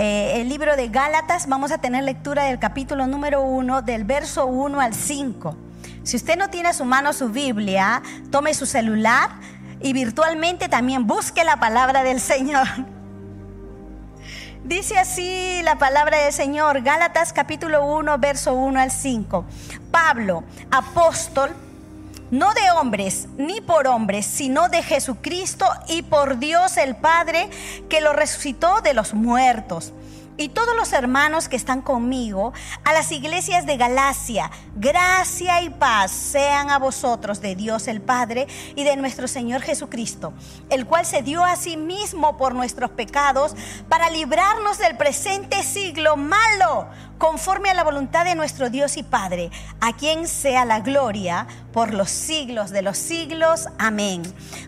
eh, el libro de Gálatas. Vamos a tener lectura del capítulo número 1, del verso 1 al 5. Si usted no tiene a su mano su Biblia, tome su celular y virtualmente también busque la palabra del Señor. Dice así la palabra del Señor, Gálatas capítulo 1, verso 1 al 5. Pablo, apóstol, no de hombres ni por hombres, sino de Jesucristo y por Dios el Padre que lo resucitó de los muertos y todos los hermanos que están conmigo a las iglesias de Galacia. Gracia y paz sean a vosotros de Dios el Padre y de nuestro Señor Jesucristo, el cual se dio a sí mismo por nuestros pecados para librarnos del presente siglo malo, conforme a la voluntad de nuestro Dios y Padre, a quien sea la gloria por los siglos de los siglos. Amén.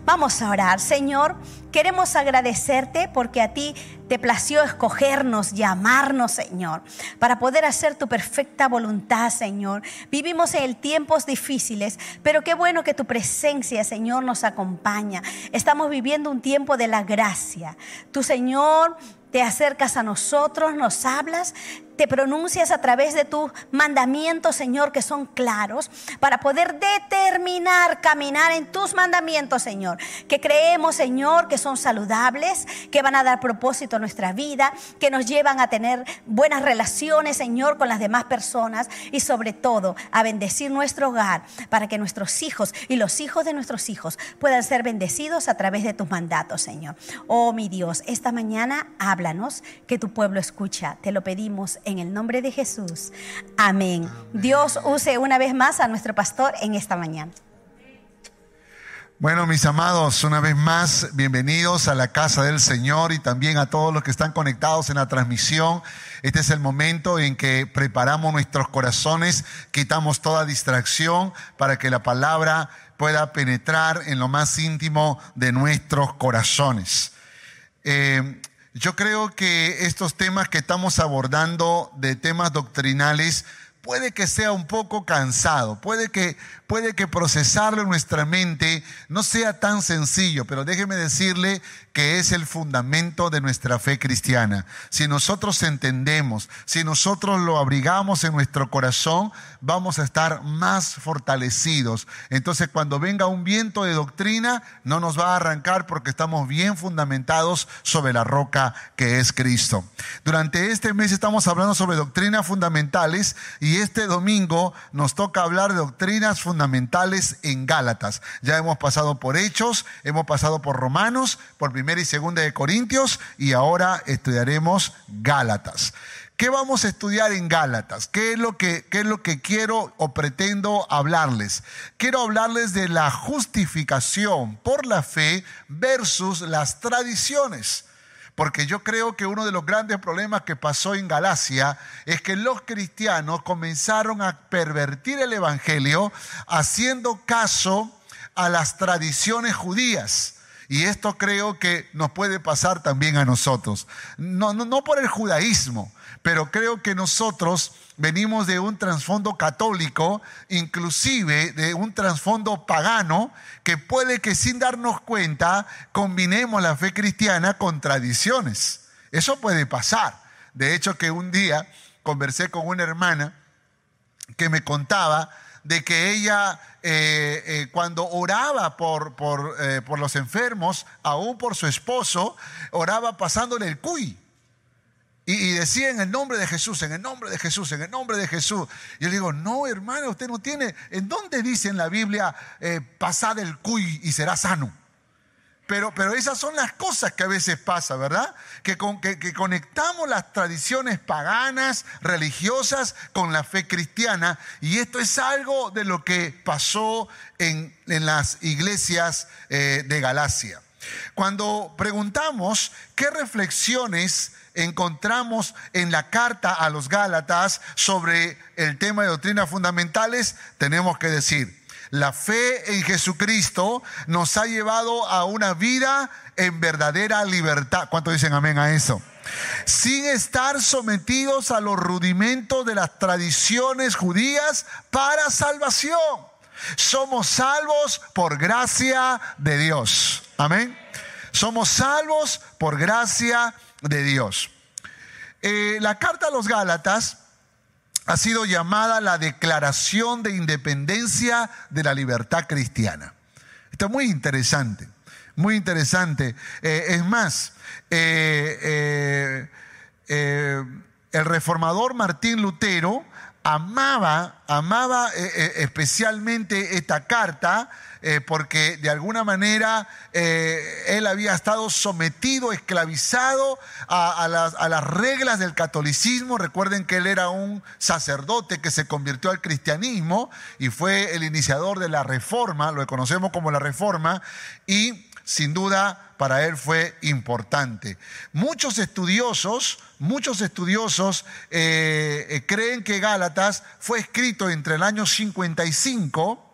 Vamos a orar, Señor. Queremos agradecerte porque a ti te plació escogernos, llamarnos, Señor, para poder hacer tu perfecta voluntad, Señor. Vivimos en tiempos difíciles, pero qué bueno que tu presencia, Señor, nos acompaña. Estamos viviendo un tiempo de la gracia. Tu Señor te acercas a nosotros, nos hablas, te pronuncias a través de tus mandamientos, Señor, que son claros, para poder determinar caminar en tus mandamientos, Señor, que creemos, Señor, que son saludables, que van a dar propósito a nuestra vida, que nos llevan a tener buenas relaciones, Señor, con las demás personas y sobre todo a bendecir nuestro hogar para que nuestros hijos y los hijos de nuestros hijos puedan ser bendecidos a través de tus mandatos, Señor. Oh, mi Dios, esta mañana háblanos, que tu pueblo escucha. Te lo pedimos en el nombre de Jesús. Amén. Dios use una vez más a nuestro pastor en esta mañana. Bueno, mis amados, una vez más, bienvenidos a la casa del Señor y también a todos los que están conectados en la transmisión. Este es el momento en que preparamos nuestros corazones, quitamos toda distracción para que la palabra pueda penetrar en lo más íntimo de nuestros corazones. Eh, yo creo que estos temas que estamos abordando de temas doctrinales puede que sea un poco cansado, puede que puede que procesarlo en nuestra mente no sea tan sencillo, pero déjeme decirle que es el fundamento de nuestra fe cristiana. Si nosotros entendemos, si nosotros lo abrigamos en nuestro corazón, vamos a estar más fortalecidos. Entonces cuando venga un viento de doctrina, no nos va a arrancar porque estamos bien fundamentados sobre la roca que es Cristo. Durante este mes estamos hablando sobre doctrinas fundamentales y este domingo nos toca hablar de doctrinas fundamentales fundamentales en Gálatas. Ya hemos pasado por Hechos, hemos pasado por Romanos, por Primera y Segunda de Corintios y ahora estudiaremos Gálatas. ¿Qué vamos a estudiar en Gálatas? ¿Qué es, lo que, ¿Qué es lo que quiero o pretendo hablarles? Quiero hablarles de la justificación por la fe versus las tradiciones. Porque yo creo que uno de los grandes problemas que pasó en Galacia es que los cristianos comenzaron a pervertir el Evangelio haciendo caso a las tradiciones judías. Y esto creo que nos puede pasar también a nosotros. No, no, no por el judaísmo, pero creo que nosotros venimos de un trasfondo católico, inclusive de un trasfondo pagano, que puede que sin darnos cuenta combinemos la fe cristiana con tradiciones. Eso puede pasar. De hecho, que un día conversé con una hermana que me contaba de que ella eh, eh, cuando oraba por, por, eh, por los enfermos, aún por su esposo, oraba pasándole el cuy. Y, decía en el nombre de Jesús, en el nombre de Jesús, en el nombre de Jesús. Y yo le digo, no, hermano, usted no tiene. ¿En dónde dice en la Biblia, eh, pasad el cuy y será sano? Pero, pero, esas son las cosas que a veces pasa, ¿verdad? Que, con, que, conectamos las tradiciones paganas, religiosas, con la fe cristiana. Y esto es algo de lo que pasó en, las iglesias eh, de Galacia. Cuando preguntamos qué reflexiones encontramos en la carta a los Gálatas sobre el tema de doctrinas fundamentales, tenemos que decir, la fe en Jesucristo nos ha llevado a una vida en verdadera libertad. ¿Cuánto dicen amén a eso? Sin estar sometidos a los rudimentos de las tradiciones judías para salvación. Somos salvos por gracia de Dios. Amén. Somos salvos por gracia de Dios. Eh, la carta a los Gálatas ha sido llamada la Declaración de Independencia de la Libertad Cristiana. Esto es muy interesante, muy interesante. Eh, es más, eh, el reformador Martín Lutero amaba, amaba especialmente esta carta eh, porque de alguna manera eh, él había estado sometido, esclavizado a, las, a, las, reglas del catolicismo. Recuerden que él era un sacerdote que se convirtió al cristianismo y fue el iniciador de la reforma, lo conocemos como la reforma, y sin duda para él fue importante. Muchos estudiosos, muchos estudiosos eh, creen que Gálatas fue escrito entre el año 55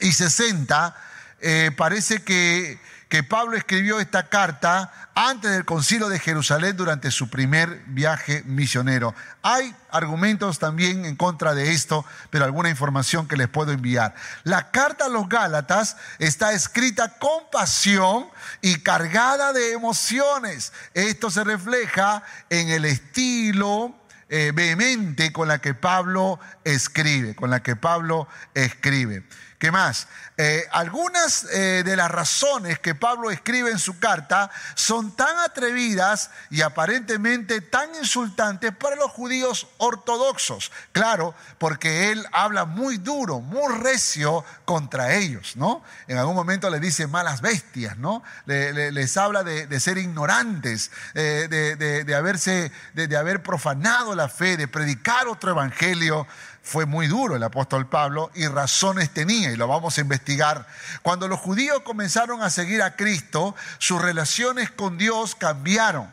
y 60, eh, parece que, que Pablo escribió esta carta antes del concilio de Jerusalén durante su primer viaje misionero. Hay argumentos también en contra de esto, pero alguna información que les puedo enviar. La carta a los Gálatas está escrita con pasión y cargada de emociones. Esto se refleja en el estilo eh, vehemente con la que Pablo escribe, con la que Pablo escribe. ¿Qué más? Eh, algunas eh, de las razones que Pablo escribe en su carta son tan atrevidas y aparentemente tan insultantes para los judíos ortodoxos. Claro, porque él habla muy duro, muy recio contra ellos, ¿no? En algún momento les dice malas bestias, ¿no? les habla de, ser ignorantes, eh, de, de, haberse, de haber profanado la fe, de predicar otro evangelio fue muy duro el apóstol Pablo y razones tenía, y lo vamos a investigar. Cuando los judíos comenzaron a seguir a Cristo, sus relaciones con Dios cambiaron,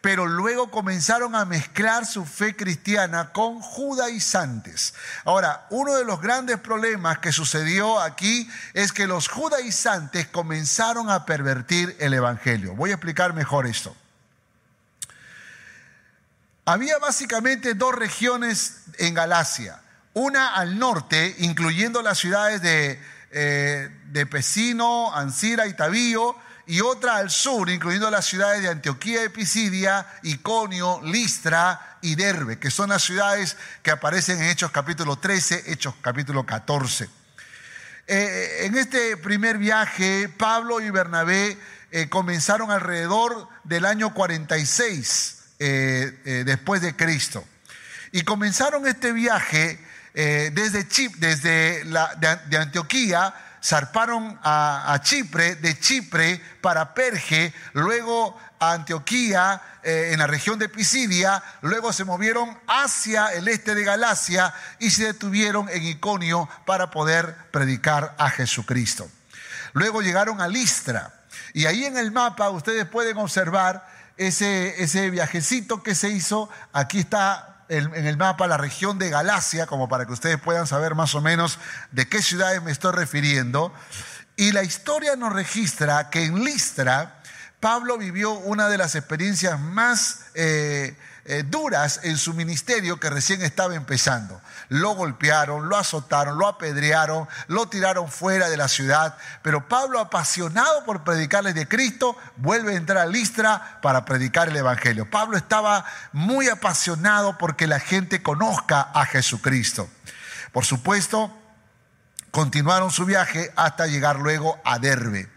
pero luego comenzaron a mezclar su fe cristiana con judaizantes. Ahora, uno de los grandes problemas que sucedió aquí es que los judaizantes comenzaron a pervertir el Evangelio. Voy a explicar mejor esto. Había básicamente dos regiones en Galacia una al norte, incluyendo las ciudades de, eh, de Pesino, Ancira y Tabío, y otra al sur, incluyendo las ciudades de Antioquía de Pisidia, Iconio, Listra y Derbe, que son las ciudades que aparecen en Hechos capítulo 13, Hechos capítulo 14. Eh, en este primer viaje, Pablo y Bernabé eh, comenzaron alrededor del año 46 después de Cristo. Y comenzaron este viaje eh, desde, Chip, desde de, Antioquía, zarparon a, Chipre, de Chipre para Perge, luego a Antioquía eh, en la región de Pisidia, luego se movieron hacia el este de Galacia y se detuvieron en Iconio para poder predicar a Jesucristo. Luego llegaron a Listra y ahí en el mapa ustedes pueden observar ese, ese viajecito que se hizo. Aquí está en el mapa la región de Galacia, como para que ustedes puedan saber más o menos de qué ciudades me estoy refiriendo. Y la historia nos registra que en Listra, Pablo vivió una de las experiencias más eh, eh, duras en su ministerio que recién estaba empezando. Lo golpearon, lo azotaron, lo apedrearon, lo tiraron fuera de la ciudad. Pero Pablo, apasionado por predicarles de Cristo, vuelve a entrar a Listra para predicar el Evangelio. Pablo estaba muy apasionado porque la gente conozca a Jesucristo. Por supuesto, continuaron su viaje hasta llegar luego a Derbe.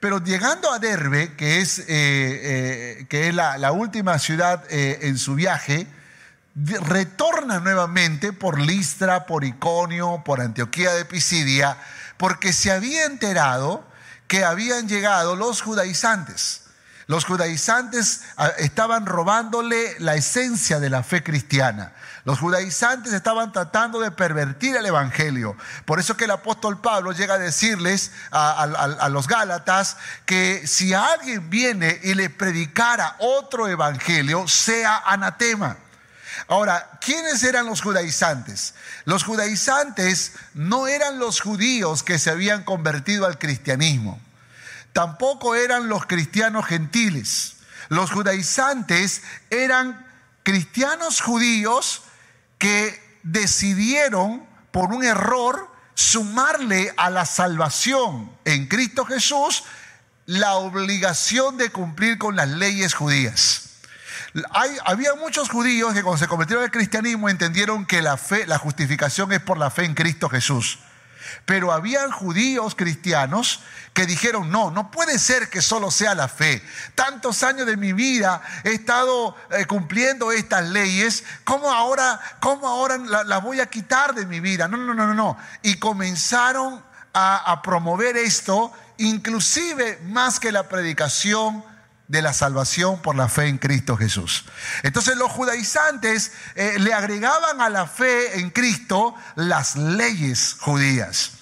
Pero llegando a Derbe, que es, eh, eh, que es la, última ciudad eh, en su viaje, retorna nuevamente por Listra, por Iconio, por Antioquía de Pisidia, porque se había enterado que habían llegado los judaizantes. Los judaizantes ah, estaban robándole la esencia de la fe cristiana. Los judaizantes estaban tratando de pervertir el Evangelio. Por eso que el apóstol Pablo llega a decirles a, los Gálatas que si alguien viene y le predicara otro Evangelio, sea anatema. Ahora, ¿quiénes eran los judaizantes? Los judaizantes no eran los judíos que se habían convertido al cristianismo. Tampoco eran los cristianos gentiles. Los judaizantes eran cristianos judíos que decidieron por un error sumarle a la salvación en Cristo Jesús la obligación de cumplir con las leyes judías. había muchos judíos que cuando se convirtieron al cristianismo entendieron que la fe, la justificación es por la fe en Cristo Jesús. Pero habían judíos cristianos que dijeron, no, no puede ser que solo sea la fe. Tantos años de mi vida he estado eh, cumpliendo estas leyes, ¿cómo ahora, cómo ahora las voy a quitar de mi vida? No, no, no, no, no. Y comenzaron a, a promover esto, inclusive más que la predicación de la salvación por la fe en Cristo Jesús. Entonces los judaizantes eh, le agregaban a la fe en Cristo las leyes judías.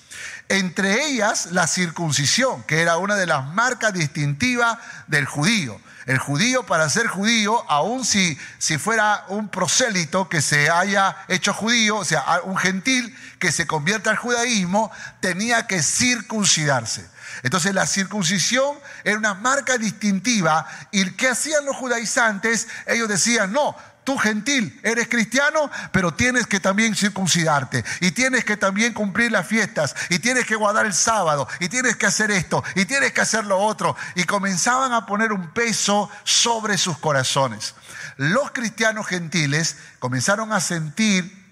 Entre ellas la circuncisión, que era una de las marcas distintivas del judío. El judío, para ser judío, aun si, si fuera un prosélito que se haya hecho judío, o sea, un gentil que se convierta al judaísmo, tenía que circuncidarse. Entonces la circuncisión era una marca distintiva y ¿qué hacían los judaizantes? Ellos decían, no, tú gentil, eres cristiano, pero tienes que también circuncidarte y tienes que también cumplir las fiestas y tienes que guardar el sábado y tienes que hacer esto y tienes que hacer lo otro. Y comenzaban a poner un peso sobre sus corazones. Los cristianos gentiles comenzaron a sentir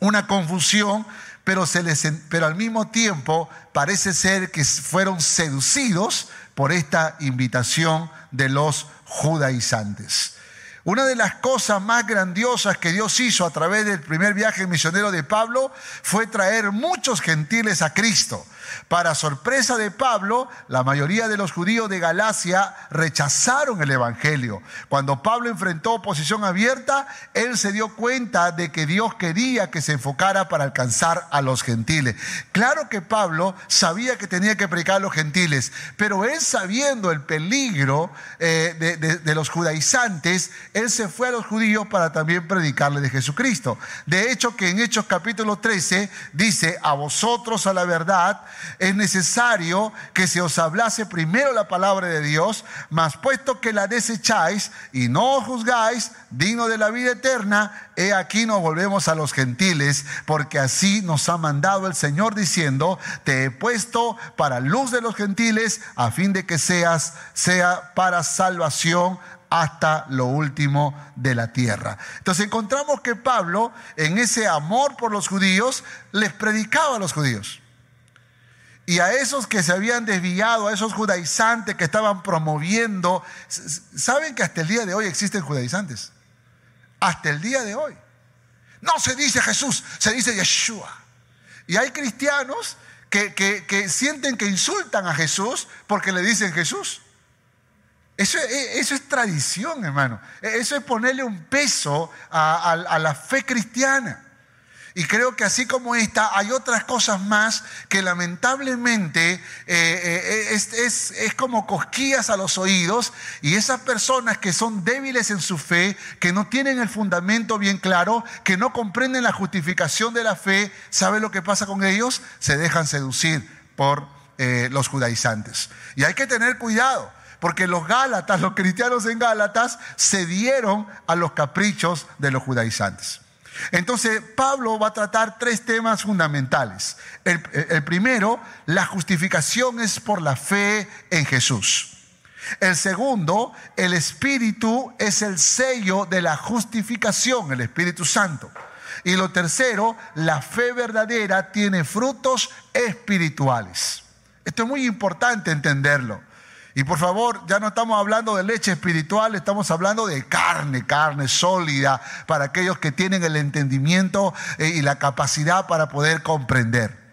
una confusión pero, se les, pero al mismo tiempo parece ser que fueron seducidos por esta invitación de los judaizantes. Una de las cosas más grandiosas que Dios hizo a través del primer viaje misionero de Pablo fue traer muchos gentiles a Cristo. Para sorpresa de Pablo, la mayoría de los judíos de Galacia rechazaron el Evangelio. Cuando Pablo enfrentó oposición abierta, él se dio cuenta de que Dios quería que se enfocara para alcanzar a los gentiles. Claro que Pablo sabía que tenía que predicar a los gentiles, pero él sabiendo el peligro eh, de, los judaizantes, él se fue a los judíos para también predicarle de Jesucristo. De hecho, que en Hechos capítulo 13 dice, a vosotros a la verdad, es necesario que se os hablase primero la palabra de Dios, mas puesto que la desecháis y no os juzgáis, digno de la vida eterna, he aquí nos volvemos a los gentiles, porque así nos ha mandado el Señor diciendo, te he puesto para luz de los gentiles, a fin de que seas, sea para salvación hasta lo último de la tierra. Entonces encontramos que Pablo, en ese amor por los judíos, les predicaba a los judíos. Y a esos que se habían desviado, a esos judaizantes que estaban promoviendo, ¿saben que hasta el día de hoy existen judaizantes? Hasta el día de hoy. No se dice Jesús, se dice Yeshua. Y hay cristianos que, sienten que insultan a Jesús porque le dicen Jesús. Eso, e, eso, es tradición, hermano. E, eso es ponerle un peso a la fe cristiana. Y creo que así como esta, hay otras cosas más que lamentablemente eh, eh, es, es, como cosquillas a los oídos y esas personas que son débiles en su fe, que no tienen el fundamento bien claro, que no comprenden la justificación de la fe, ¿sabe lo que pasa con ellos? Se dejan seducir por eh, los judaizantes. Y hay que tener cuidado. Porque los Gálatas, los cristianos en Gálatas, cedieron a los caprichos de los judaizantes. Entonces, Pablo va a tratar tres temas fundamentales. El, primero, la justificación es por la fe en Jesús. El segundo, el Espíritu es el sello de la justificación, el Espíritu Santo. Y lo tercero, la fe verdadera tiene frutos espirituales. Esto es muy importante entenderlo. Y por favor, ya no estamos hablando de leche espiritual, estamos hablando de carne, carne sólida, para aquellos que tienen el entendimiento eh, y la capacidad para poder comprender.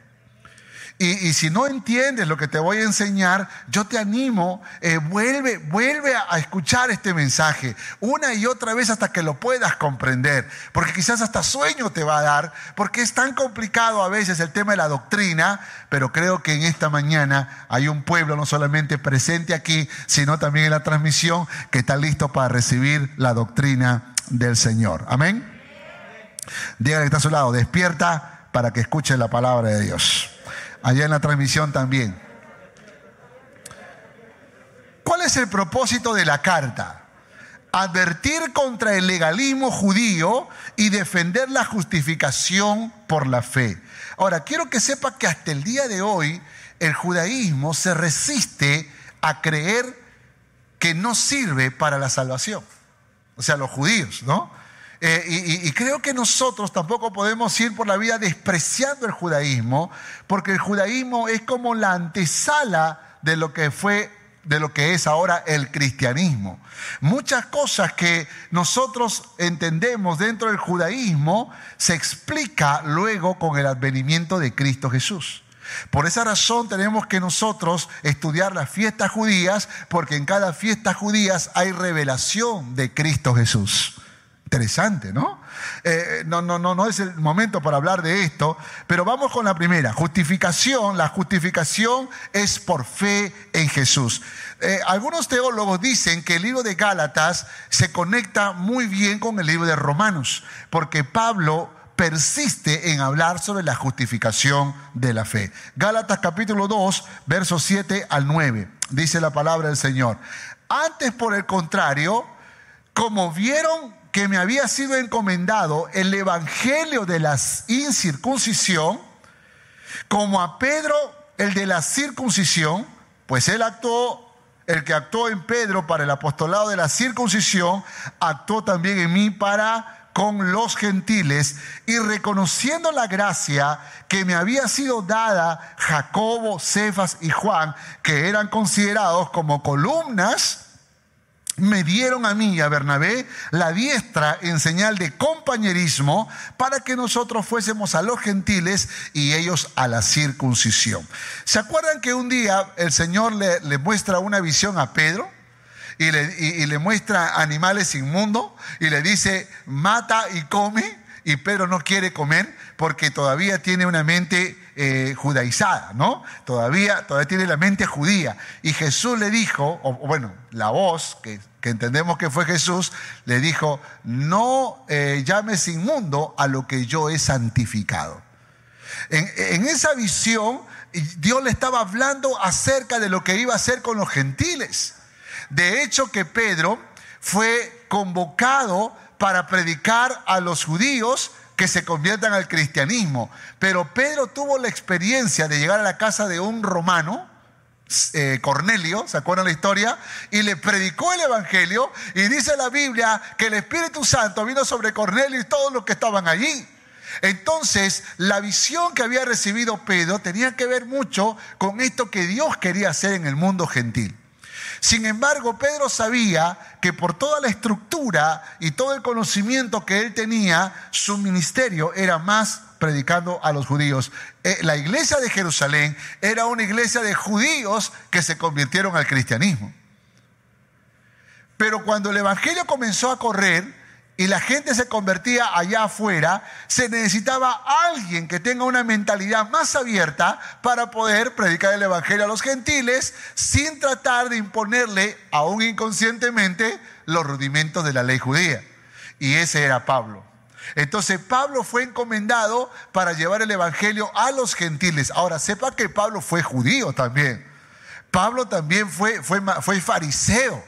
Y, si no entiendes lo que te voy a enseñar, yo te animo, eh, vuelve, vuelve a, escuchar este mensaje una y otra vez hasta que lo puedas comprender, porque quizás hasta sueño te va a dar, porque es tan complicado a veces el tema de la doctrina, pero creo que en esta mañana hay un pueblo no solamente presente aquí, sino también en la transmisión que está listo para recibir la doctrina del Señor. Amén. Dígale que está a su lado, despierta para que escuche la palabra de Dios allá en la transmisión también. ¿Cuál es el propósito de la carta? Advertir contra el legalismo judío y defender la justificación por la fe. Ahora, quiero que sepa que hasta el día de hoy el judaísmo se resiste a creer que no sirve para la salvación. O sea, los judíos, ¿no? Eh, y, creo que nosotros tampoco podemos ir por la vida despreciando el judaísmo, porque el judaísmo es como la antesala de lo que fue de lo que es ahora el cristianismo. Muchas cosas que nosotros entendemos dentro del judaísmo se explica luego con el advenimiento de Cristo Jesús. Por esa razón tenemos que nosotros estudiar las fiestas judías, porque en cada fiesta judías hay revelación de Cristo Jesús. Interesante, ¿no? Eh, no, no, no, no es el momento para hablar de esto, pero vamos con la primera. Justificación, la justificación es por fe en Jesús. Eh, algunos teólogos dicen que el libro de Gálatas se conecta muy bien con el libro de Romanos, porque Pablo persiste en hablar sobre la justificación de la fe. Gálatas capítulo 2, versos 7 al 9, dice la palabra del Señor. Antes, por el contrario, como vieron que me había sido encomendado el evangelio de la incircuncisión, como a Pedro el de la circuncisión, pues él actuó, el que actuó en Pedro para el apostolado de la circuncisión, actuó también en mí para con los gentiles y reconociendo la gracia que me había sido dada Jacobo, Cefas y Juan, que eran considerados como columnas, me dieron a mí y a Bernabé la diestra en señal de compañerismo para que nosotros fuésemos a los gentiles y ellos a la circuncisión. ¿Se acuerdan que un día el Señor le, muestra una visión a Pedro? Y le, y le muestra animales inmundos y le dice, mata y come y Pedro no quiere comer porque todavía tiene una mente eh, judaizada, ¿no? Todavía, todavía tiene la mente judía. Y Jesús le dijo, o bueno, la voz, que, entendemos que fue Jesús, le dijo, no eh, llames inmundo a lo que yo he santificado. En, en esa visión, Dios le estaba hablando acerca de lo que iba a hacer con los gentiles. De hecho, que Pedro fue convocado para predicar a los judíos que se conviertan al cristianismo. Pero Pedro tuvo la experiencia de llegar a la casa de un romano, eh, Cornelio, ¿se acuerdan la historia? Y le predicó el Evangelio y dice la Biblia que el Espíritu Santo vino sobre Cornelio y todos los que estaban allí. Entonces, la visión que había recibido Pedro tenía que ver mucho con esto que Dios quería hacer en el mundo gentil. Sin embargo, Pedro sabía que por toda la estructura y todo el conocimiento que él tenía, su ministerio era más predicando a los judíos. Eh, la iglesia de Jerusalén era una iglesia de judíos que se convirtieron al cristianismo. Pero cuando el Evangelio comenzó a correr, y la gente se convertía allá afuera, se necesitaba alguien que tenga una mentalidad más abierta para poder predicar el Evangelio a los gentiles sin tratar de imponerle, aún inconscientemente, los rudimentos de la ley judía. Y ese era Pablo. Entonces Pablo fue encomendado para llevar el Evangelio a los gentiles. Ahora, sepa que Pablo fue judío también. Pablo también fue, fue, fue fariseo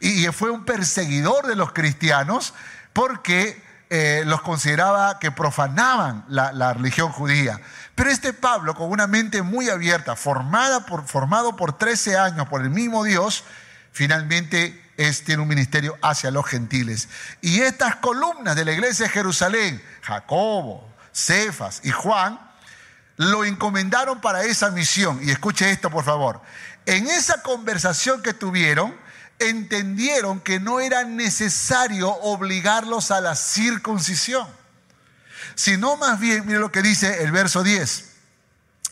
y fue un perseguidor de los cristianos porque eh, los consideraba que profanaban la, religión judía. Pero este Pablo, con una mente muy abierta, formada formado por 13 años por el mismo Dios, finalmente es, tiene un ministerio hacia los gentiles. Y estas columnas de la iglesia de Jerusalén, Jacobo, Cefas y Juan, lo encomendaron para esa misión. Y escuche esto, por favor. En esa conversación que tuvieron, entendieron que no era necesario obligarlos a la circuncisión, sino más bien, mire lo que dice el verso 10.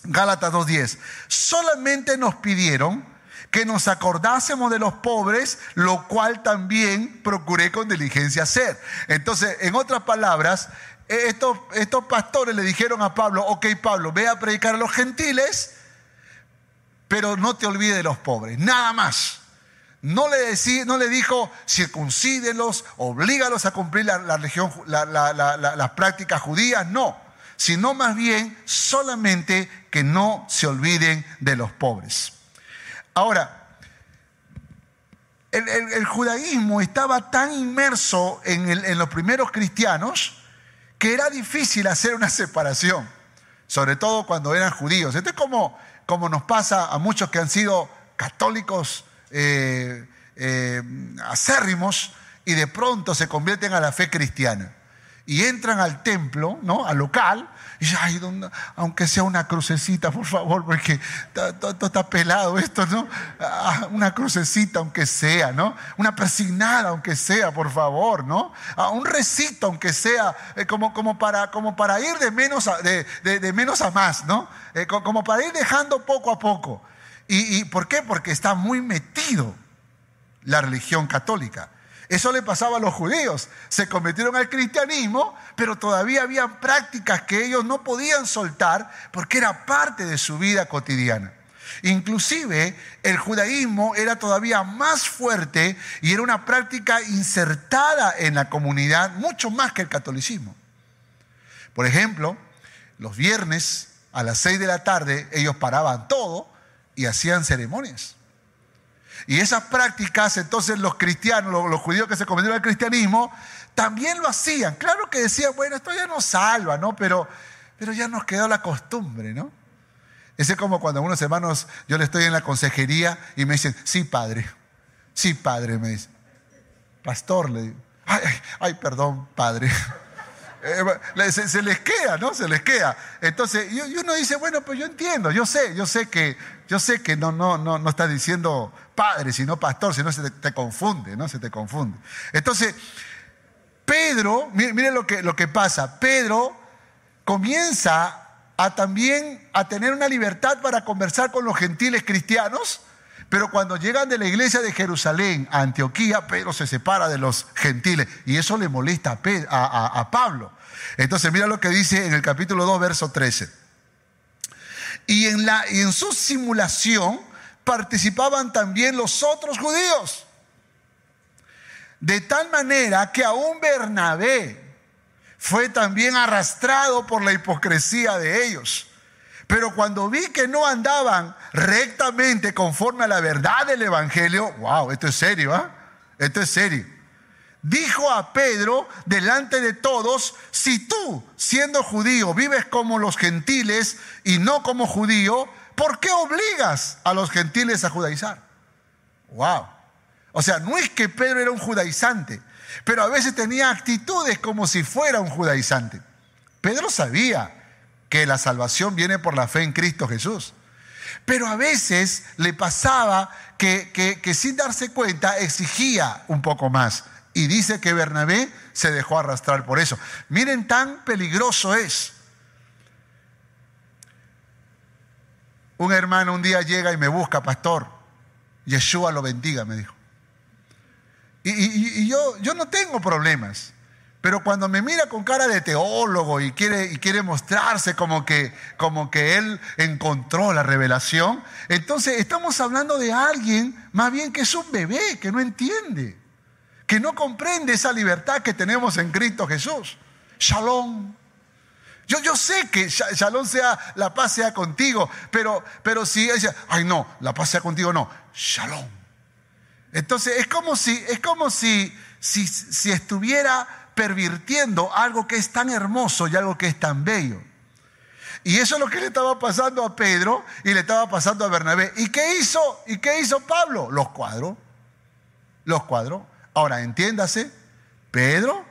Gálatas 2.10. Solamente nos pidieron que nos acordásemos de los pobres, lo cual también procuré con diligencia hacer. Entonces, en otras palabras, estos, estos pastores le dijeron a Pablo, ok Pablo, ve a predicar a los gentiles, pero no te olvides de los pobres, nada más. No le, no le dijo circuncídelos, oblígalos a cumplir la, las prácticas judías, no, sino más bien solamente que no se olviden de los pobres. Ahora, el, judaísmo estaba tan inmerso en, los primeros cristianos que era difícil hacer una separación, sobre todo cuando eran judíos. Esto es como, como nos pasa a muchos que han sido católicos eh, eh, acérrimos y de pronto se convierten a la fe cristiana y entran al templo, ¿no? Al local, y aunque sea una crucecita, por favor, porque todo está pelado esto, ¿no? Ah, una crucecita, aunque sea, ¿no? Una persignada, aunque sea, por favor, ¿no? Ah, un recito, aunque sea, eh, como, como, para, como para ir de menos a, de, menos a más, ¿no? Como para ir dejando poco a poco. ¿Y, ¿Y por qué? Porque está muy metido la religión católica. Eso le pasaba a los judíos. Se convirtieron al cristianismo, pero todavía había prácticas que ellos no podían soltar porque era parte de su vida cotidiana. Inclusive el judaísmo era todavía más fuerte y era una práctica insertada en la comunidad mucho más que el catolicismo. Por ejemplo, los viernes a las seis de la tarde ellos paraban todo y hacían ceremonias. Y esas prácticas, entonces los cristianos, los, judíos que se convirtieron al cristianismo, también lo hacían. Claro que decían, bueno, esto ya nos salva, ¿no? Pero, pero ya nos quedó la costumbre, ¿no? Ese es como cuando a unos hermanos, yo le estoy en la consejería y me dicen, sí, padre, sí, padre, me dice. Pastor, le digo, ay, ay, ay perdón, padre. Eh, se, les queda, ¿no? Se les queda. Entonces, y, uno dice, bueno, pues yo entiendo, yo sé, yo sé que, yo sé que no, no, no, no está diciendo padre, sino pastor, sino se te, confunde, ¿no? Se te confunde. Entonces, Pedro, miren, lo, que, lo que pasa, Pedro comienza a también a tener una libertad para conversar con los gentiles cristianos, pero cuando llegan de la iglesia de Jerusalén a Antioquía, Pedro se separa de los gentiles y eso le molesta a, Pablo. Entonces mira lo que dice en el capítulo 2, verso 13. Y en, la, y en su simulación participaban también los otros judíos. De tal manera que aún Bernabé fue también arrastrado por la hipocresía de ellos. Pero cuando vi que no andaban rectamente conforme a la verdad del Evangelio, wow, esto es serio, ¿ah? Esto es serio. Dijo a Pedro delante de todos, si tú, siendo judío, vives como los gentiles y no como judío, ¿por qué obligas a los gentiles a judaizar? Wow. O sea, no es que Pedro era un judaizante, pero a veces tenía actitudes como si fuera un judaizante. Pedro sabía que la salvación viene por la fe en Cristo Jesús. Pero a veces le pasaba que, que, sin darse cuenta exigía un poco más. Y dice que Bernabé se dejó arrastrar por eso. Miren, tan peligroso es. Un hermano un día llega y me busca, pastor. Yeshua lo bendiga, me dijo. Y, y yo, yo no tengo problemas. Pero cuando me mira con cara de teólogo y quiere, y quiere mostrarse como que, como que él encontró la revelación, entonces estamos hablando de alguien más bien que es un bebé, que no entiende, que no comprende esa libertad que tenemos en Cristo Jesús. Shalom. Yo, yo sé que Shalom sea, la paz sea contigo, pero, pero si ella, ay no, la paz sea contigo, no, Shalom. Entonces es como si, es como si, si, si estuviera pervirtiendo algo que es tan hermoso y algo que es tan bello. Y eso es lo que le estaba pasando a Pedro y le estaba pasando a Bernabé. ¿Y qué hizo? ¿Y qué hizo Pablo? Los cuadros. Los cuadros. Ahora, entiéndase, Pedro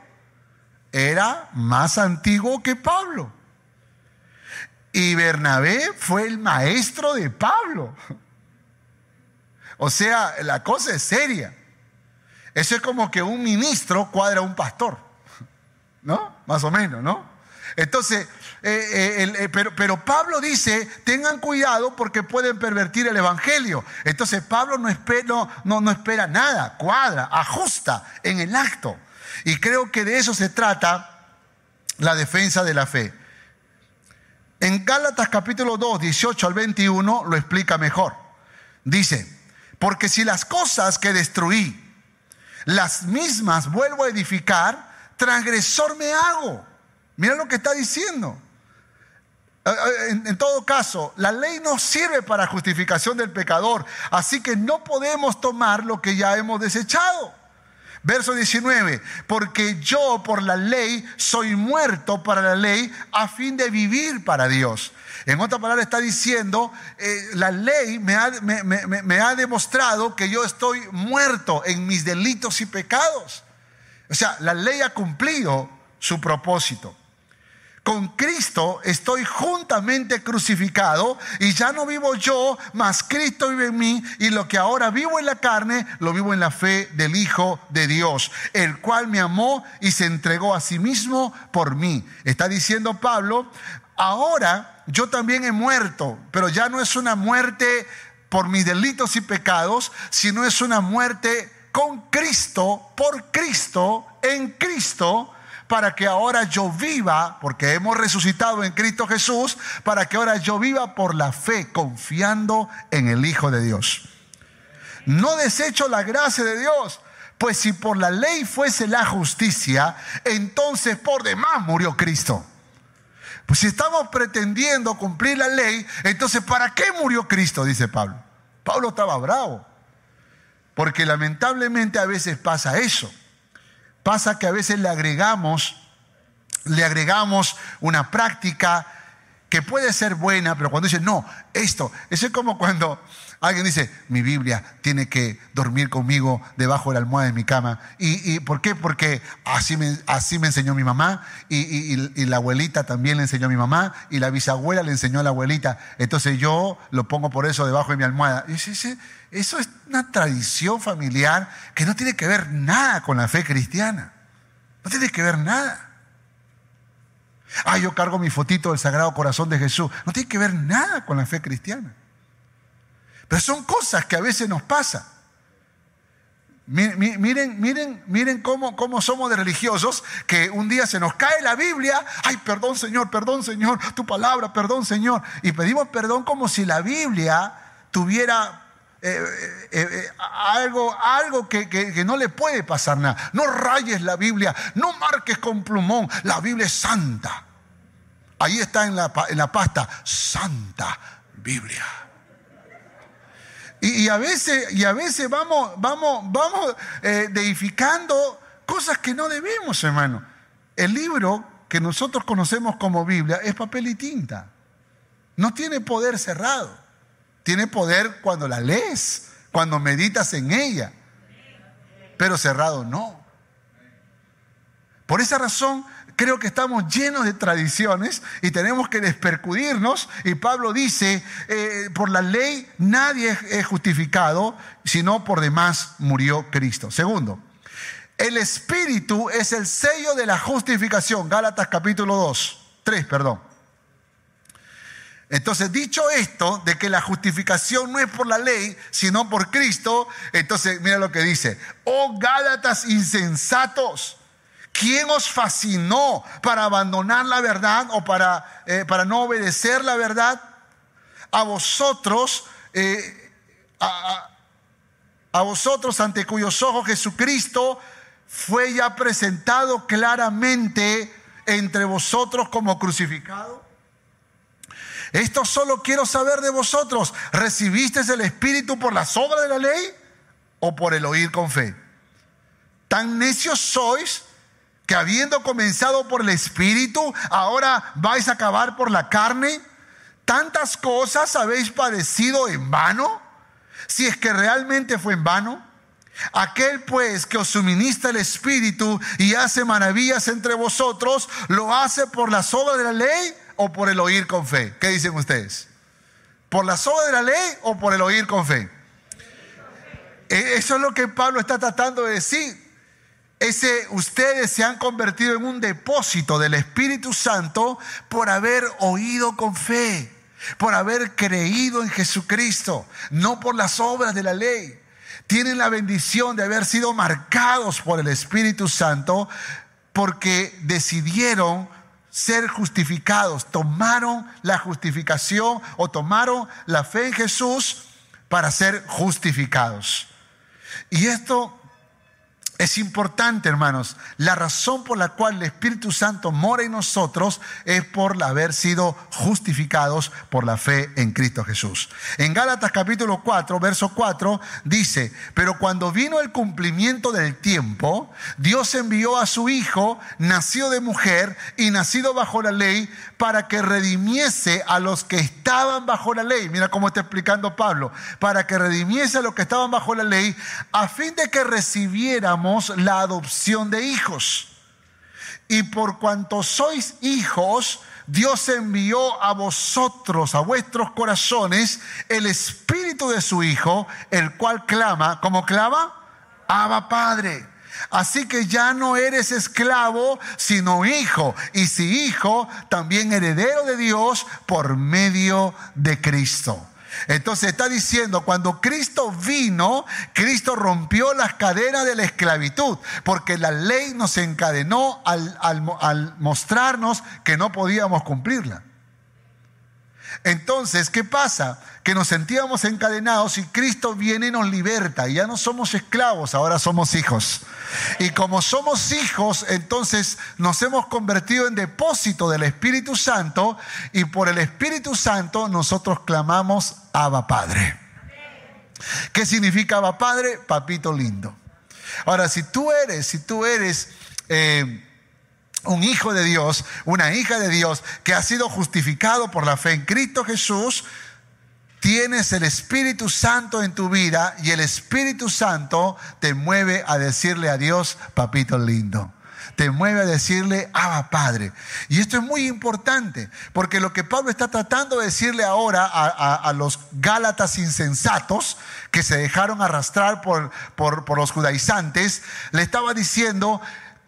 era más antiguo que Pablo. Y Bernabé fue el maestro de Pablo. O sea, la cosa es seria. Eso es como que un ministro cuadra a un pastor. ¿No? Más o menos, ¿no? Entonces, eh, eh, eh, pero, pero, Pablo dice, tengan cuidado porque pueden pervertir el Evangelio. Entonces Pablo no no espera nada, cuadra, ajusta en el acto. Y creo que de eso se trata la defensa de la fe. En Gálatas capítulo 2, 18 al 21 lo explica mejor. Dice, porque si las cosas que destruí, las mismas vuelvo a edificar, transgresor me hago. Mira lo que está diciendo. Eh, eh, en, todo caso, la ley no sirve para justificación del pecador, así que no podemos tomar lo que ya hemos desechado. Verso 19, porque yo por la ley soy muerto para la ley a fin de vivir para Dios. En otra palabra está diciendo, eh, la ley me ha, me ha demostrado que yo estoy muerto en mis delitos y pecados. O sea, la ley ha cumplido su propósito. Con Cristo estoy juntamente crucificado y ya no vivo yo, mas Cristo vive en mí y lo que ahora vivo en la carne, lo vivo en la fe del Hijo de Dios, el cual me amó y se entregó a sí mismo por mí. Está diciendo Pablo, ahora yo también he muerto, pero ya no es una muerte por mis delitos y pecados, sino es una muerte con Cristo, por Cristo, en Cristo para que ahora yo viva, porque hemos resucitado en Cristo Jesús, para que ahora yo viva por la fe, confiando en el Hijo de Dios. No desecho la gracia de Dios, pues si por la ley fuese la justicia, entonces por demás murió Cristo. Pues si estamos pretendiendo cumplir la ley, entonces ¿para qué murió Cristo? Dice Pablo. Pablo estaba bravo, porque lamentablemente a veces pasa eso Pasa que a veces le agregamos, le agregamos una práctica que puede ser buena, pero cuando dice, no, esto, eso es como cuando alguien dice, mi Biblia tiene que dormir conmigo debajo de la almohada de mi cama. ¿Y, por qué? Porque así me, así me enseñó mi mamá y, y, la abuelita también le enseñó a mi mamá y la bisabuela le enseñó a la abuelita. Entonces yo lo pongo por eso debajo de mi almohada. Y dice, eso es una tradición familiar que no tiene que ver nada con la fe cristiana. No tiene que ver nada. Ah, yo cargo mi fotito del Sagrado Corazón de Jesús. No tiene que ver nada con la fe cristiana. Pero son cosas que a veces nos pasan. Miren, miren, miren cómo, cómo, somos de religiosos, que un día se nos cae la Biblia, ay, perdón Señor, perdón Señor, tu palabra, perdón Señor. Y pedimos perdón como si la Biblia tuviera eh, eh, eh, algo, algo que, no le puede pasar nada. No rayes la Biblia, no marques con plumón, la Biblia es santa. Ahí está en la, en la pasta, santa Biblia. Y, a veces, y a veces vamos, vamos, vamos deificando cosas que no debemos, hermano. El libro que nosotros conocemos como Biblia es papel y tinta. No tiene poder cerrado. Tiene poder cuando la lees, cuando meditas en ella, pero cerrado no. Por esa razón creo que estamos llenos de tradiciones y tenemos que despercudirnos. Y Pablo dice, eh, por la ley nadie es justificado, sino por demás murió Cristo. Segundo, el Espíritu es el sello de la justificación. Gálatas capítulo 2, 3, perdón. Entonces, dicho esto, de que la justificación no es por la ley, sino por Cristo, entonces mira lo que dice, oh Gálatas insensatos, ¿quién os fascinó para abandonar la verdad o para, eh, para no obedecer la verdad? A vosotros, eh, a, a vosotros ante cuyos ojos Jesucristo fue ya presentado claramente entre vosotros como crucificado. Esto solo quiero saber de vosotros. ¿Recibiste el Espíritu por las obras de la ley o por el oír con fe? Tan necios sois que habiendo comenzado por el Espíritu, ahora vais a acabar por la carne. ¿Tantas cosas habéis padecido en vano? Si es que realmente fue en vano. Aquel pues que os suministra el Espíritu y hace maravillas entre vosotros, ¿lo hace por las obras de la ley o por el oír con fe? ¿Qué dicen ustedes? ¿Por la soga de la ley o por el oír con fe? E, eso es lo que Pablo está tratando de decir. ese, ustedes se han convertido en un depósito del Espíritu Santo por haber oído con fe, por haber creído en Jesucristo, no por las obras de la ley. Tienen la bendición de haber sido marcados por el Espíritu Santo porque decidieron ser justificados, tomaron la justificación o tomaron la fe en Jesús para ser justificados. Y esto es importante, hermanos. La razón por la cual el Espíritu Santo mora en nosotros es por haber sido justificados por la fe en Cristo Jesús. En Gálatas capítulo 4, verso 4 dice, pero cuando vino el cumplimiento del tiempo, Dios envió a su Hijo, nacido de mujer y nacido bajo la ley, para que redimiese a los que estaban bajo la ley. Mira cómo está explicando Pablo. Para que redimiese a los que estaban bajo la ley, a fin de que recibiéramos la adopción de hijos. Y por cuanto sois hijos, Dios envió a vosotros, a vuestros corazones, el espíritu de su Hijo, el cual clama, como clama? Abba Padre. Así que ya no eres esclavo, sino hijo. Y si hijo, también heredero de Dios por medio de Cristo. Entonces está diciendo, cuando Cristo vino, Cristo rompió las cadenas de la esclavitud, porque la ley nos encadenó al, mostrarnos que no podíamos cumplirla. Entonces, ¿qué pasa? Que nos sentíamos encadenados y Cristo viene y nos liberta. Y ya no somos esclavos, ahora somos hijos. Y como somos hijos, entonces nos hemos convertido en depósito del Espíritu Santo y por el Espíritu Santo nosotros clamamos Abba Padre. ¿Qué significa Abba Padre? Papito lindo. Ahora, si tú eres, si tú eres... Eh, un hijo de Dios, una hija de Dios que ha sido justificado por la fe en Cristo Jesús, tienes el Espíritu Santo en tu vida y el Espíritu Santo te mueve a decirle a Dios, papito lindo. Te mueve a decirle, Abba Padre. Y esto es muy importante, porque lo que Pablo está tratando de decirle ahora a, los Gálatas insensatos que se dejaron arrastrar por, por, por los judaizantes, le estaba diciendo,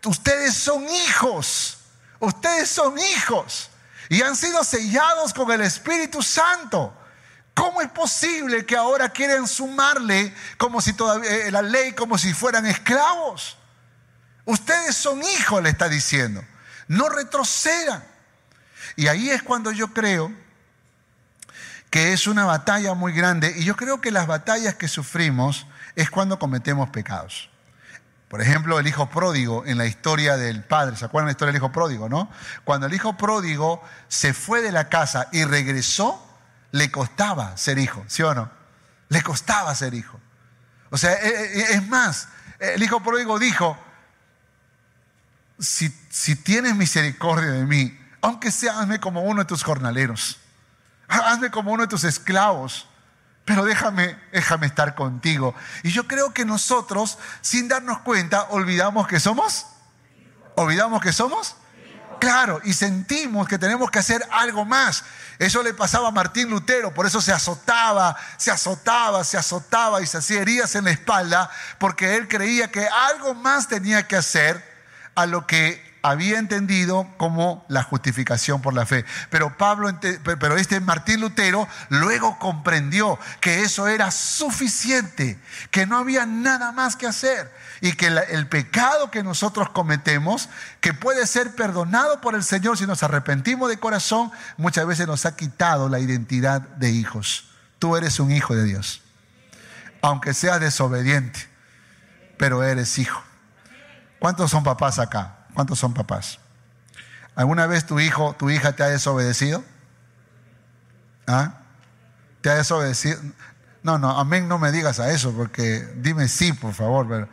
ustedes son hijos, ustedes son hijos y han sido sellados con el Espíritu Santo. ¿Cómo es posible que ahora quieren sumarle como si eh, la ley como si fueran esclavos? Ustedes son hijos, le está diciendo. No retrocedan. Y ahí es cuando yo creo que es una batalla muy grande. Y yo creo que las batallas que sufrimos es cuando cometemos pecados. Por ejemplo, el hijo pródigo en la historia del padre. ¿Se acuerdan la historia del hijo pródigo, no? Cuando el hijo pródigo se fue de la casa y regresó, le costaba ser hijo, ¿sí o no? Le costaba ser hijo. O sea, e, e, e, es más, el hijo pródigo dijo, si, si tienes misericordia de mí, aunque sea hazme como uno de tus jornaleros, hazme como uno de tus esclavos pero déjame, déjame estar contigo. Y yo creo que nosotros, sin darnos cuenta, olvidamos que somos. ¿Olvidamos que somos? Claro, y sentimos que tenemos que hacer algo más. Eso le pasaba a Martín Lutero, por eso se azotaba, se azotaba, se azotaba y se hacía heridas en la espalda, porque él creía que algo más tenía que hacer a lo que había entendido como la justificación por la fe. Pero Pablo, pero este Martín Lutero luego comprendió que eso era suficiente, que no había nada más que hacer y que el pecado que nosotros cometemos, que puede ser perdonado por el Señor si nos arrepentimos de corazón, muchas veces nos ha quitado la identidad de hijos. Tú eres un hijo de Dios, aunque seas desobediente, pero eres hijo. ¿Cuántos son papás acá? ¿Cuántos son papás? ¿Alguna vez tu hijo, tu hija te ha desobedecido? ¿Ah? ¿Te ha desobedecido? No, no, amén, no me digas a eso, porque dime sí, por favor. Pero,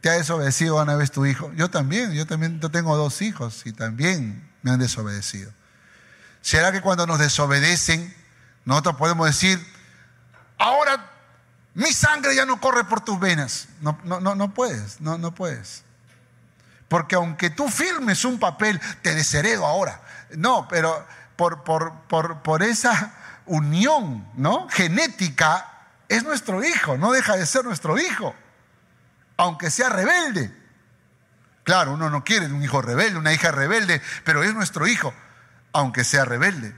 ¿Te ha desobedecido una vez tu hijo? Yo también, yo también yo tengo dos hijos y también me han desobedecido. ¿Será que cuando nos desobedecen, nosotros podemos decir, ahora mi sangre ya no corre por tus venas? No, no, no, no puedes, no, no puedes. Porque aunque tú firmes un papel, te desheredo ahora. No, pero por, por, esa unión ¿no? genética es nuestro hijo, no deja de ser nuestro hijo, aunque sea rebelde. Claro, uno no quiere un hijo rebelde, una hija rebelde, pero es nuestro hijo, aunque sea rebelde.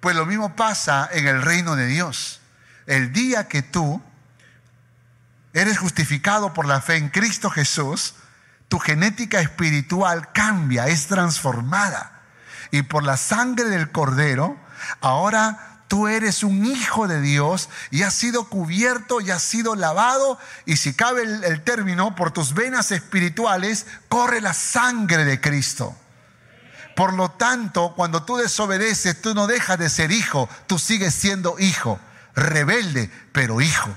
Pues lo mismo pasa en el reino de Dios. El día que tú eres justificado por la fe en Cristo Jesús, tu genética espiritual cambia, es transformada. Y por la sangre del cordero, ahora tú eres un hijo de Dios y has sido cubierto y has sido lavado y si cabe el, término, por tus venas espirituales corre la sangre de Cristo. Por lo tanto, cuando tú desobedeces, tú no dejas de ser hijo, tú sigues siendo hijo, rebelde, pero hijo.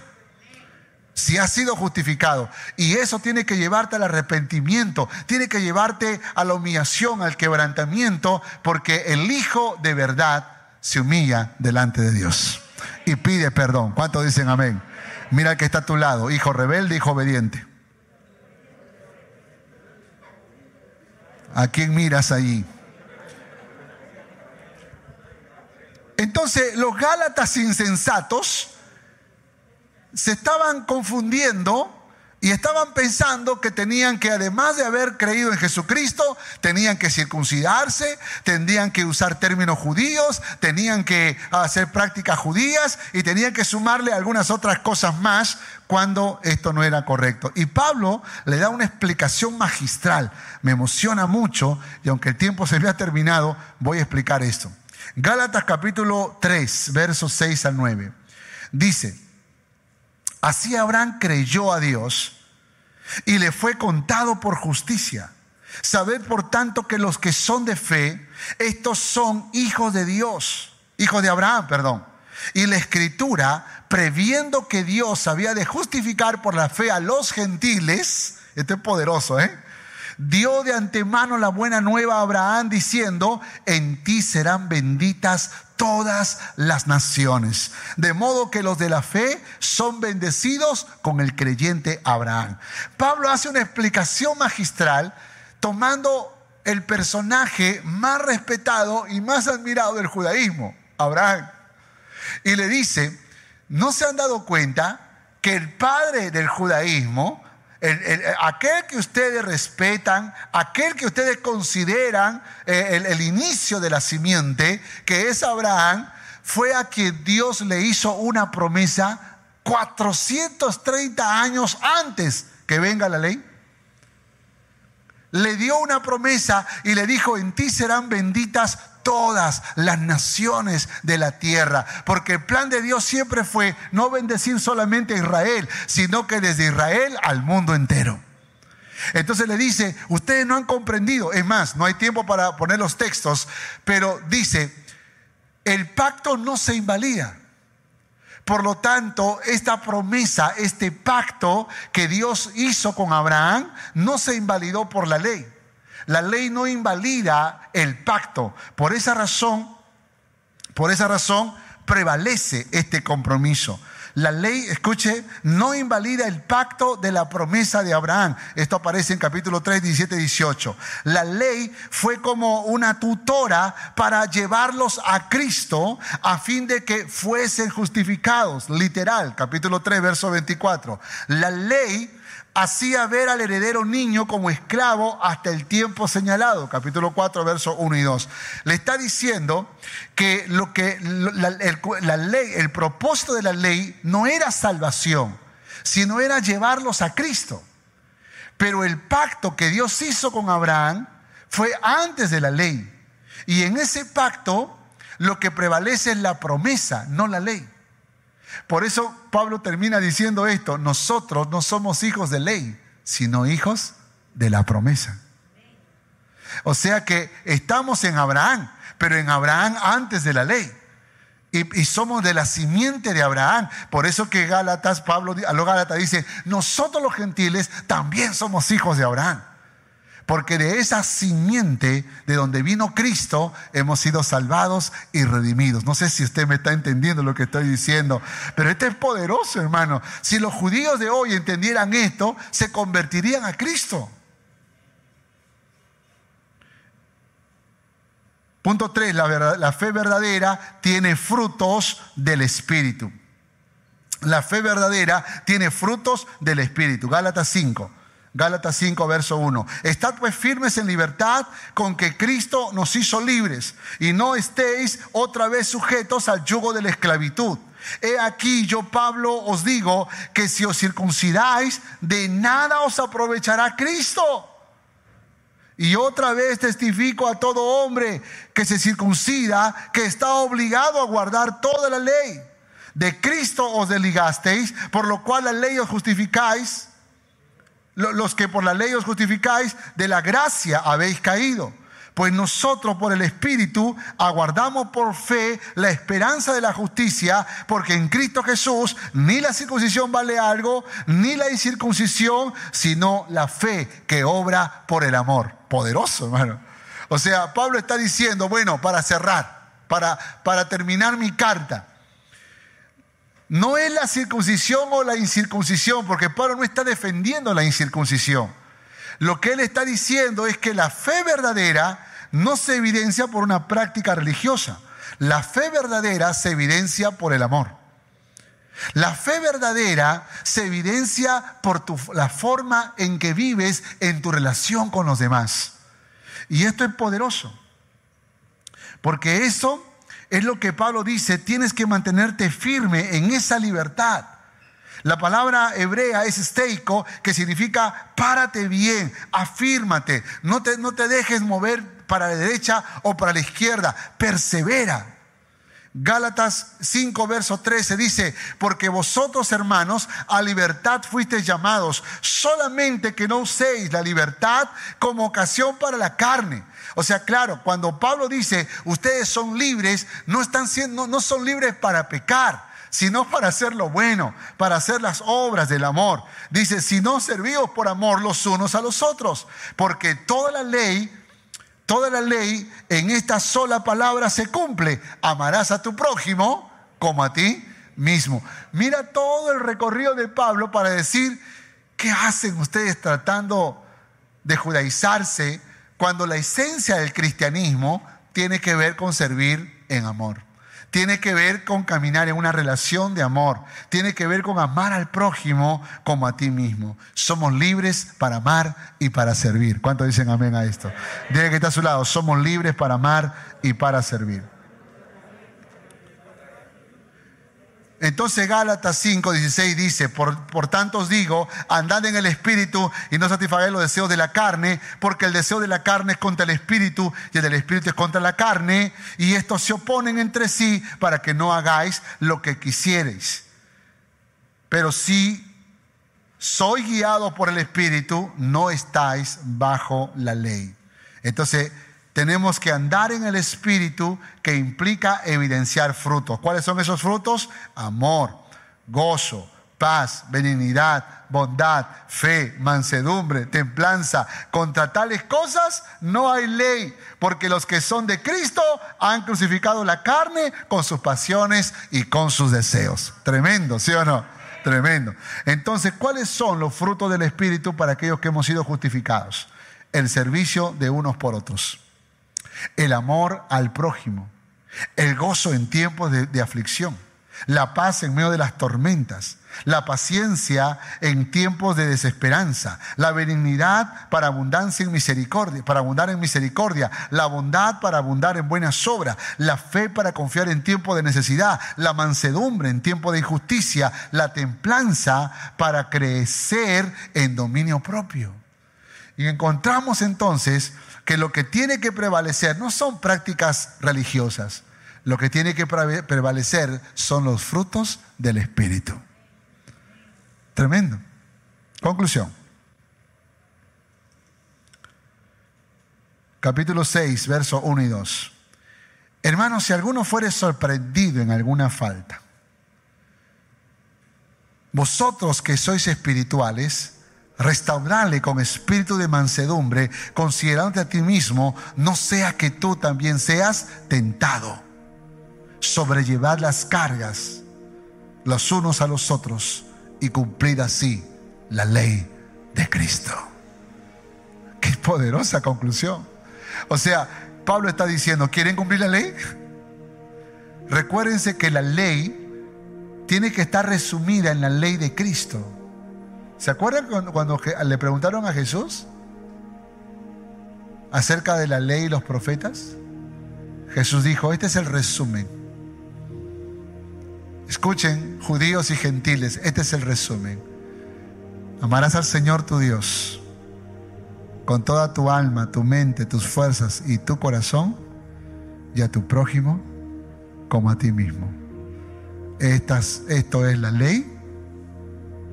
Si has sido justificado. Y eso tiene que llevarte al arrepentimiento, tiene que llevarte a la humillación, al quebrantamiento, porque el hijo de verdad se humilla delante de Dios y pide perdón. ¿Cuántos dicen amén? Mira que está a tu lado, hijo rebelde, hijo obediente. ¿A quién miras allí? Entonces los Gálatas insensatos se estaban confundiendo y estaban pensando que tenían que, además de haber creído en Jesucristo, tenían que circuncidarse, tendrían que usar términos judíos, tenían que hacer prácticas judías y tenían que sumarle algunas otras cosas más cuando esto no era correcto. Y Pablo le da una explicación magistral. Me emociona mucho y aunque el tiempo se había terminado, voy a explicar esto. Gálatas capítulo 3, versos 6 al 9. Dice, Así Abraham creyó a Dios y le fue contado por justicia. Sabed por tanto que los que son de fe, estos son hijos de Dios, hijos de Abraham, perdón. Y la escritura, previendo que Dios había de justificar por la fe a los gentiles, este es poderoso, ¿eh? dio de antemano la buena nueva a Abraham diciendo, en ti serán benditas todas las naciones. De modo que los de la fe son bendecidos con el creyente Abraham. Pablo hace una explicación magistral tomando el personaje más respetado y más admirado del judaísmo, Abraham. Y le dice, ¿no se han dado cuenta que el padre del judaísmo aquel que ustedes respetan, aquel que ustedes consideran eh, el, inicio de la simiente, que es Abraham, fue a quien Dios le hizo una promesa 430 años antes que venga la ley. Le dio una promesa y le dijo, en ti serán benditas todas las naciones de la tierra. Porque el plan de Dios siempre fue no bendecir solamente a Israel, sino que desde Israel al mundo entero. Entonces le dice, ustedes no han comprendido, es más, no hay tiempo para poner los textos, pero dice, el pacto no se invalida. Por lo tanto, esta promesa, este pacto que Dios hizo con Abraham, no se invalidó por la ley. La ley no invalida el pacto. Por esa razón, por esa razón prevalece este compromiso. La ley, escuche, no invalida el pacto de la promesa de Abraham. Esto aparece en capítulo 3, 17, 18. La ley fue como una tutora para llevarlos a Cristo a fin de que fuesen justificados. Literal, capítulo 3, verso 24. La ley hacía ver al heredero niño como esclavo hasta el tiempo señalado, capítulo 4, versos 1 y 2. Le está diciendo que lo que la, ley, el propósito de la ley no era salvación, sino era llevarlos a Cristo. Pero el pacto que Dios hizo con Abraham fue antes de la ley. Y en ese pacto lo que prevalece es la promesa, no la ley. Por eso Pablo termina diciendo esto, nosotros no somos hijos de ley, sino hijos de la promesa. O sea que estamos en Abraham, pero en Abraham antes de la ley. Y, somos de la simiente de Abraham. Por eso que Gálatas, Pablo a los Gálatas dice, nosotros los gentiles también somos hijos de Abraham. Porque de esa simiente de donde vino Cristo hemos sido salvados y redimidos. No sé si usted me está entendiendo lo que estoy diciendo, pero este es poderoso, hermano. Si los judíos de hoy entendieran esto, se convertirían a Cristo. Punto 3, la, fe verdadera tiene frutos del Espíritu. La fe verdadera tiene frutos del Espíritu. Gálatas 5. Gálatas 5, verso 1. Estad pues firmes en libertad con que Cristo nos hizo libres y no estéis otra vez sujetos al yugo de la esclavitud. He aquí yo, Pablo, os digo que si os circuncidáis, de nada os aprovechará Cristo. Y otra vez testifico a todo hombre que se circuncida, que está obligado a guardar toda la ley. De Cristo os desligasteis, por lo cual la ley os justificáis los que por la ley os justificáis, de la gracia habéis caído. Pues nosotros por el Espíritu aguardamos por fe la esperanza de la justicia, porque en Cristo Jesús ni la circuncisión vale algo, ni la incircuncisión, sino la fe que obra por el amor. Poderoso, hermano. O sea, Pablo está diciendo, bueno, para cerrar, para, para terminar mi carta, no es la circuncisión o la incircuncisión, porque Pablo no está defendiendo la incircuncisión. Lo que él está diciendo es que la fe verdadera no se evidencia por una práctica religiosa. La fe verdadera se evidencia por el amor. La fe verdadera se evidencia por la forma en que vives en tu relación con los demás. Y esto es poderoso, porque eso es lo que Pablo dice, tienes que mantenerte firme en esa libertad. La palabra hebrea es steico, que significa párate bien, afírmate, no te, no te dejes mover para la derecha o para la izquierda, persevera. Gálatas 5, verso 13 dice, porque vosotros hermanos a libertad fuisteis llamados, solamente que no uséis la libertad como ocasión para la carne. O sea, claro, cuando Pablo dice, ustedes son libres, no, están siendo, no son libres para pecar, sino para hacer lo bueno, para hacer las obras del amor. Dice, si no servimos por amor los unos a los otros, porque toda la ley Toda la ley en esta sola palabra se cumple. Amarás a tu prójimo como a ti mismo. Mira todo el recorrido de Pablo para decir, ¿qué hacen ustedes tratando de judaizarse cuando la esencia del cristianismo tiene que ver con servir en amor? tiene que ver con caminar en una relación de amor, tiene que ver con amar al prójimo como a ti mismo. Somos libres para amar y para servir. ¿Cuántos dicen amén a esto? Dile que está a su lado, somos libres para amar y para servir. Entonces Gálatas 5, 16 dice, por, por, tanto os digo, andad en el Espíritu y no satisfagáis los deseos de la carne, porque el deseo de la carne es contra el Espíritu y el del Espíritu es contra la carne, y estos se oponen entre sí para que no hagáis lo que quisierais. Pero si soy guiado por el Espíritu, no estáis bajo la ley. Entonces, tenemos que andar en el Espíritu que implica evidenciar frutos. ¿Cuáles son esos frutos? Amor, gozo, paz, benignidad, bondad, fe, mansedumbre, templanza. Contra tales cosas no hay ley, porque los que son de Cristo han crucificado la carne con sus pasiones y con sus deseos. Tremendo, ¿sí o no? Tremendo. Entonces, ¿cuáles son los frutos del Espíritu para aquellos que hemos sido justificados? El servicio de unos por otros el amor al prójimo, el gozo en tiempos de, aflicción, la paz en medio de las tormentas, la paciencia en tiempos de desesperanza, la benignidad para abundancia en misericordia, para abundar en misericordia, la bondad para abundar en buenas obras, la fe para confiar en tiempo de necesidad, la mansedumbre en tiempo de injusticia, la templanza para crecer en dominio propio. Y encontramos entonces que lo que tiene que prevalecer no son prácticas religiosas, lo que tiene que prevalecer son los frutos del Espíritu. Tremendo. Conclusión. Capítulo 6, verso 1 y 2. Hermanos, si alguno fuere sorprendido en alguna falta, vosotros que sois espirituales, restaurarle con espíritu de mansedumbre, considerándote a ti mismo, no sea que tú también seas tentado. Sobrellevar las cargas los unos a los otros y cumplir así la ley de Cristo. Qué poderosa conclusión. O sea, Pablo está diciendo, ¿quieren cumplir la ley? Recuérdense que la ley tiene que estar resumida en la ley de Cristo. ¿Se acuerdan cuando, le preguntaron a Jesús acerca de la ley y los profetas? Jesús dijo, este es el resumen. Escuchen, judíos y gentiles, este es el resumen. Amarás al Señor tu Dios con toda tu alma, tu mente, tus fuerzas y tu corazón, y a tu prójimo como a ti mismo. Esto es la ley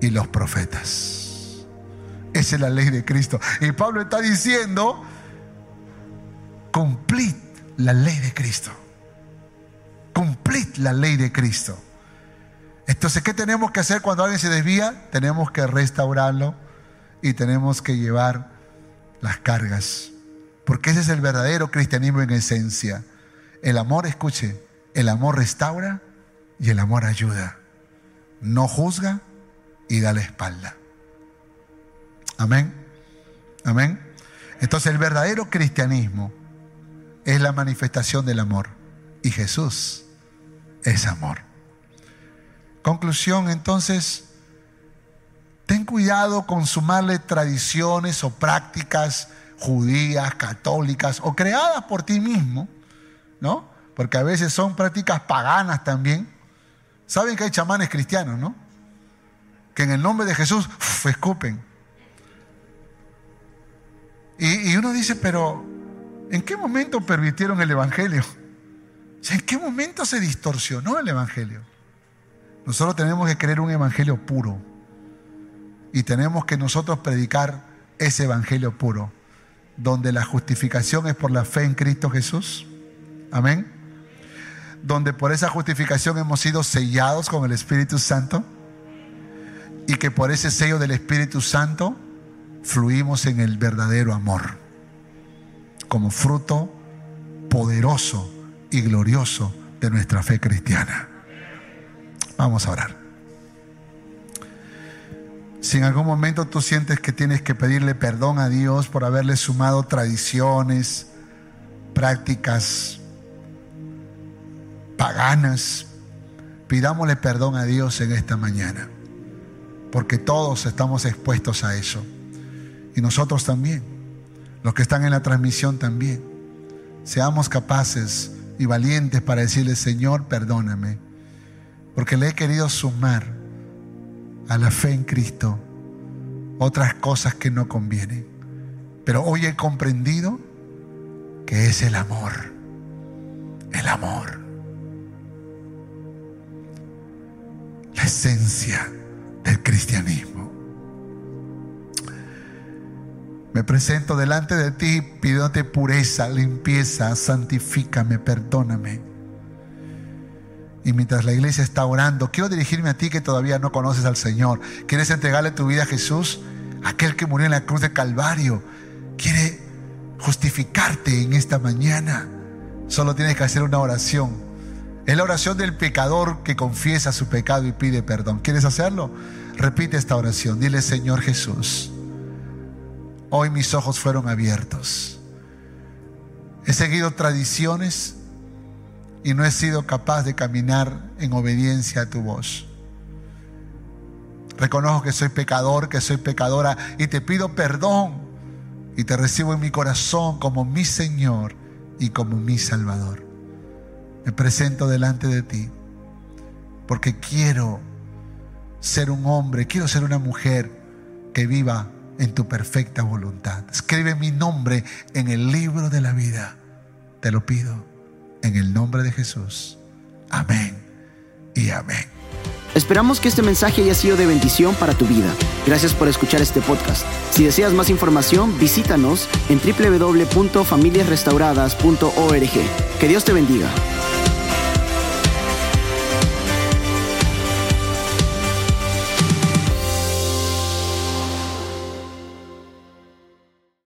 y los profetas. Esa es la ley de Cristo. Y Pablo está diciendo, cumplid la ley de Cristo. Cumplid la ley de Cristo. Entonces, ¿qué tenemos que hacer cuando alguien se desvía? Tenemos que restaurarlo y tenemos que llevar las cargas. Porque ese es el verdadero cristianismo en esencia. El amor, escuche, el amor restaura y el amor ayuda. No juzga y da la espalda. Amén. Amén. Entonces el verdadero cristianismo es la manifestación del amor. Y Jesús es amor. Conclusión, entonces, ten cuidado con sumarle tradiciones o prácticas judías, católicas o creadas por ti mismo, ¿no? Porque a veces son prácticas paganas también. Saben que hay chamanes cristianos, ¿no? Que en el nombre de Jesús escupen. Y, y uno dice, pero ¿en qué momento permitieron el Evangelio? ¿En qué momento se distorsionó el Evangelio? Nosotros tenemos que creer un evangelio puro. Y tenemos que nosotros predicar ese evangelio puro, donde la justificación es por la fe en Cristo Jesús. Amén. Donde por esa justificación hemos sido sellados con el Espíritu Santo. Y que por ese sello del Espíritu Santo fluimos en el verdadero amor. Como fruto poderoso y glorioso de nuestra fe cristiana. Vamos a orar. Si en algún momento tú sientes que tienes que pedirle perdón a Dios por haberle sumado tradiciones, prácticas paganas, pidámosle perdón a Dios en esta mañana, porque todos estamos expuestos a eso. Y nosotros también, los que están en la transmisión también. Seamos capaces y valientes para decirle, Señor, perdóname porque le he querido sumar a la fe en Cristo otras cosas que no convienen. Pero hoy he comprendido que es el amor, el amor, la esencia del cristianismo. Me presento delante de ti pidiéndote pureza, limpieza, santifícame, perdóname y mientras la iglesia está orando, quiero dirigirme a ti que todavía no conoces al Señor. ¿Quieres entregarle tu vida a Jesús? Aquel que murió en la cruz de Calvario. Quiere justificarte en esta mañana. Solo tienes que hacer una oración. Es la oración del pecador que confiesa su pecado y pide perdón. ¿Quieres hacerlo? Repite esta oración. Dile, Señor Jesús, hoy mis ojos fueron abiertos. He seguido tradiciones y no he sido capaz de caminar en obediencia a tu voz. Reconozco que soy pecador, que soy pecadora y te pido perdón y te recibo en mi corazón como mi Señor y como mi Salvador. Me presento delante de ti porque quiero ser un hombre, quiero ser una mujer que viva en tu perfecta voluntad. Escribe mi nombre en el libro de la vida. Te lo pido en el nombre de Jesús. Amén y amén. Esperamos que este mensaje haya sido de bendición para tu vida. Gracias por escuchar este podcast. Si deseas más información, visítanos en www.familiasrestauradas.org. Que Dios te bendiga.